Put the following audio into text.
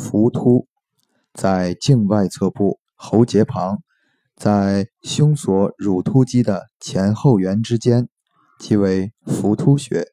浮突在颈外侧部喉结旁，在胸锁乳突肌的前后缘之间，即为浮突穴。